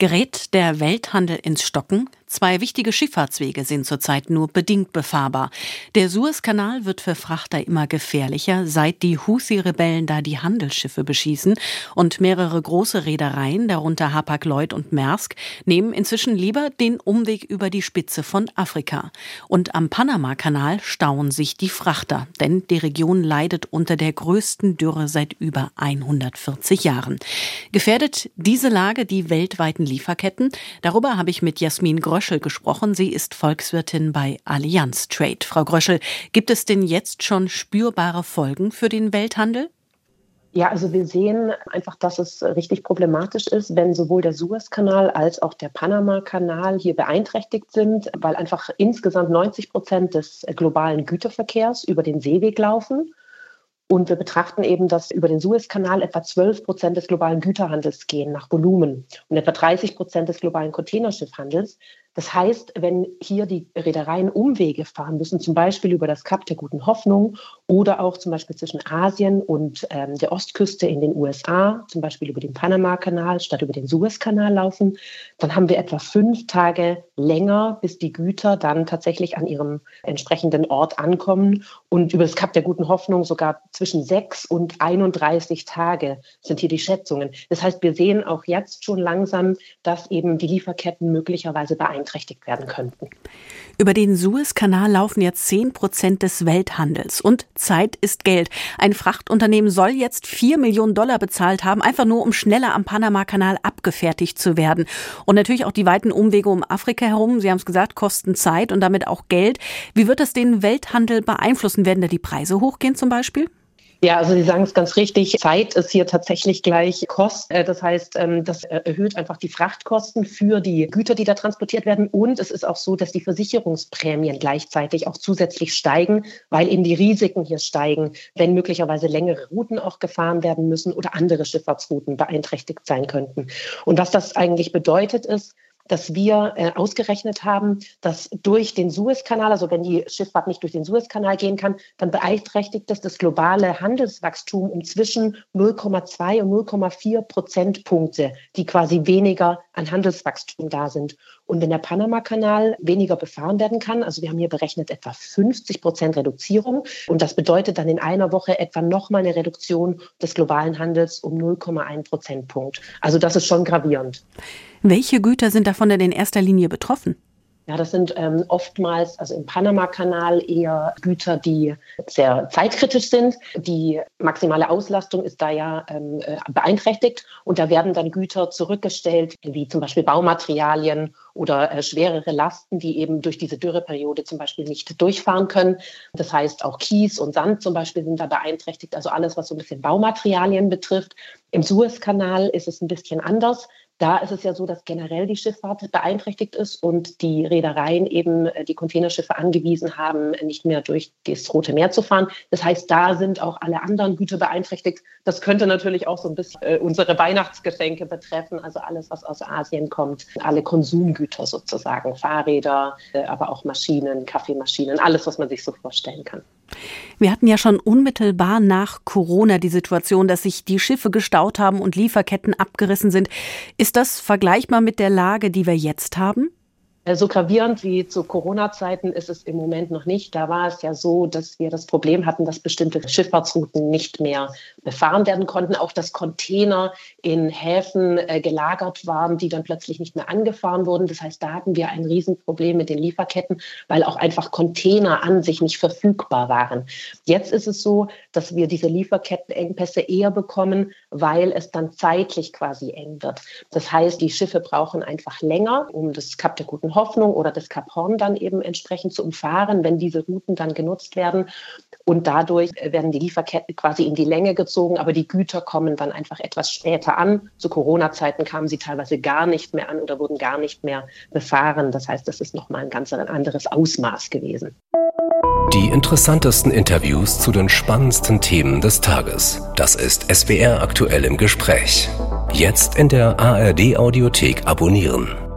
Gerät der Welthandel ins Stocken? Zwei wichtige Schifffahrtswege sind zurzeit nur bedingt befahrbar. Der Suezkanal wird für Frachter immer gefährlicher, seit die Houthi-Rebellen da die Handelsschiffe beschießen. Und mehrere große Reedereien, darunter Hapag-Lloyd und Maersk, nehmen inzwischen lieber den Umweg über die Spitze von Afrika. Und am Panama-Kanal stauen sich die Frachter, denn die Region leidet unter der größten Dürre seit über 140 Jahren. Gefährdet diese Lage die weltweiten Lieferketten? Darüber habe ich mit Jasmin Grosch Gröschel gesprochen. Sie ist Volkswirtin bei Allianz Trade. Frau Gröschel, gibt es denn jetzt schon spürbare Folgen für den Welthandel? Ja, also wir sehen einfach, dass es richtig problematisch ist, wenn sowohl der Suezkanal als auch der Panama-Kanal hier beeinträchtigt sind, weil einfach insgesamt 90 Prozent des globalen Güterverkehrs über den Seeweg laufen. Und wir betrachten eben, dass über den Suezkanal etwa 12 Prozent des globalen Güterhandels gehen nach Volumen und etwa 30 Prozent des globalen Containerschiffhandels. Das heißt, wenn hier die Reedereien Umwege fahren müssen, zum Beispiel über das Kap der Guten Hoffnung oder auch zum Beispiel zwischen Asien und ähm, der Ostküste in den USA, zum Beispiel über den Panama-Kanal statt über den Suezkanal laufen, dann haben wir etwa fünf Tage länger, bis die Güter dann tatsächlich an ihrem entsprechenden Ort ankommen. Und über das Kap der Guten Hoffnung sogar zwischen sechs und 31 Tage sind hier die Schätzungen. Das heißt, wir sehen auch jetzt schon langsam, dass eben die Lieferketten möglicherweise beeinflusst beeinträchtigt werden könnten. Über den Suezkanal laufen jetzt 10 Prozent des Welthandels. Und Zeit ist Geld. Ein Frachtunternehmen soll jetzt 4 Millionen Dollar bezahlt haben, einfach nur um schneller am Panamakanal abgefertigt zu werden. Und natürlich auch die weiten Umwege um Afrika herum, Sie haben es gesagt, kosten Zeit und damit auch Geld. Wie wird das den Welthandel beeinflussen? Werden da die Preise hochgehen zum Beispiel? Ja, also Sie sagen es ganz richtig. Zeit ist hier tatsächlich gleich Kost. Äh, das heißt, ähm, das erhöht einfach die Frachtkosten für die Güter, die da transportiert werden. Und es ist auch so, dass die Versicherungsprämien gleichzeitig auch zusätzlich steigen, weil eben die Risiken hier steigen, wenn möglicherweise längere Routen auch gefahren werden müssen oder andere Schifffahrtsrouten beeinträchtigt sein könnten. Und was das eigentlich bedeutet ist, dass wir äh, ausgerechnet haben, dass durch den Suezkanal, also wenn die Schifffahrt nicht durch den Suezkanal gehen kann, dann beeinträchtigt das das globale Handelswachstum um zwischen 0,2 und 0,4 Prozentpunkte, die quasi weniger an Handelswachstum da sind. Und wenn der Panama-Kanal weniger befahren werden kann, also wir haben hier berechnet etwa 50 Prozent Reduzierung und das bedeutet dann in einer Woche etwa nochmal eine Reduktion des globalen Handels um 0,1 Prozentpunkt. Also das ist schon gravierend. Welche Güter sind davon denn in erster Linie betroffen? Ja, das sind ähm, oftmals, also im Panama-Kanal eher Güter, die sehr zeitkritisch sind. Die maximale Auslastung ist da ja ähm, äh, beeinträchtigt und da werden dann Güter zurückgestellt, wie zum Beispiel Baumaterialien oder äh, schwerere Lasten, die eben durch diese Dürreperiode zum Beispiel nicht durchfahren können. Das heißt, auch Kies und Sand zum Beispiel sind da beeinträchtigt, also alles, was so ein bisschen Baumaterialien betrifft. Im Suezkanal ist es ein bisschen anders. Da ist es ja so, dass generell die Schifffahrt beeinträchtigt ist und die Reedereien eben äh, die Containerschiffe angewiesen haben, nicht mehr durch das Rote Meer zu fahren. Das heißt, da sind auch alle anderen Güter beeinträchtigt. Das könnte natürlich auch so ein bisschen äh, unsere Weihnachtsgeschenke betreffen, also alles, was aus Asien kommt, alle Konsumgüter sozusagen, Fahrräder, äh, aber auch Maschinen, Kaffeemaschinen, alles, was man sich so vorstellen kann. Wir hatten ja schon unmittelbar nach Corona die Situation, dass sich die Schiffe gestaut haben und Lieferketten abgerissen sind. Ist das vergleichbar mit der Lage, die wir jetzt haben? Äh, so gravierend wie zu Corona-Zeiten ist es im Moment noch nicht. Da war es ja so, dass wir das Problem hatten, dass bestimmte Schifffahrtsrouten nicht mehr befahren werden konnten. Auch dass Container in Häfen äh, gelagert waren, die dann plötzlich nicht mehr angefahren wurden. Das heißt, da hatten wir ein Riesenproblem mit den Lieferketten, weil auch einfach Container an sich nicht verfügbar waren. Jetzt ist es so, dass wir diese Lieferkettenengpässe eher bekommen, weil es dann zeitlich quasi eng wird. Das heißt, die Schiffe brauchen einfach länger, um das Kap der Guten Hoffnung oder das Kap Horn dann eben entsprechend zu umfahren, wenn diese Routen dann genutzt werden. Und dadurch werden die Lieferketten quasi in die Länge gezogen, aber die Güter kommen dann einfach etwas später an. Zu Corona-Zeiten kamen sie teilweise gar nicht mehr an oder wurden gar nicht mehr befahren. Das heißt, das ist nochmal ein ganz anderes Ausmaß gewesen. Die interessantesten Interviews zu den spannendsten Themen des Tages. Das ist SWR aktuell im Gespräch. Jetzt in der ARD Audiothek abonnieren.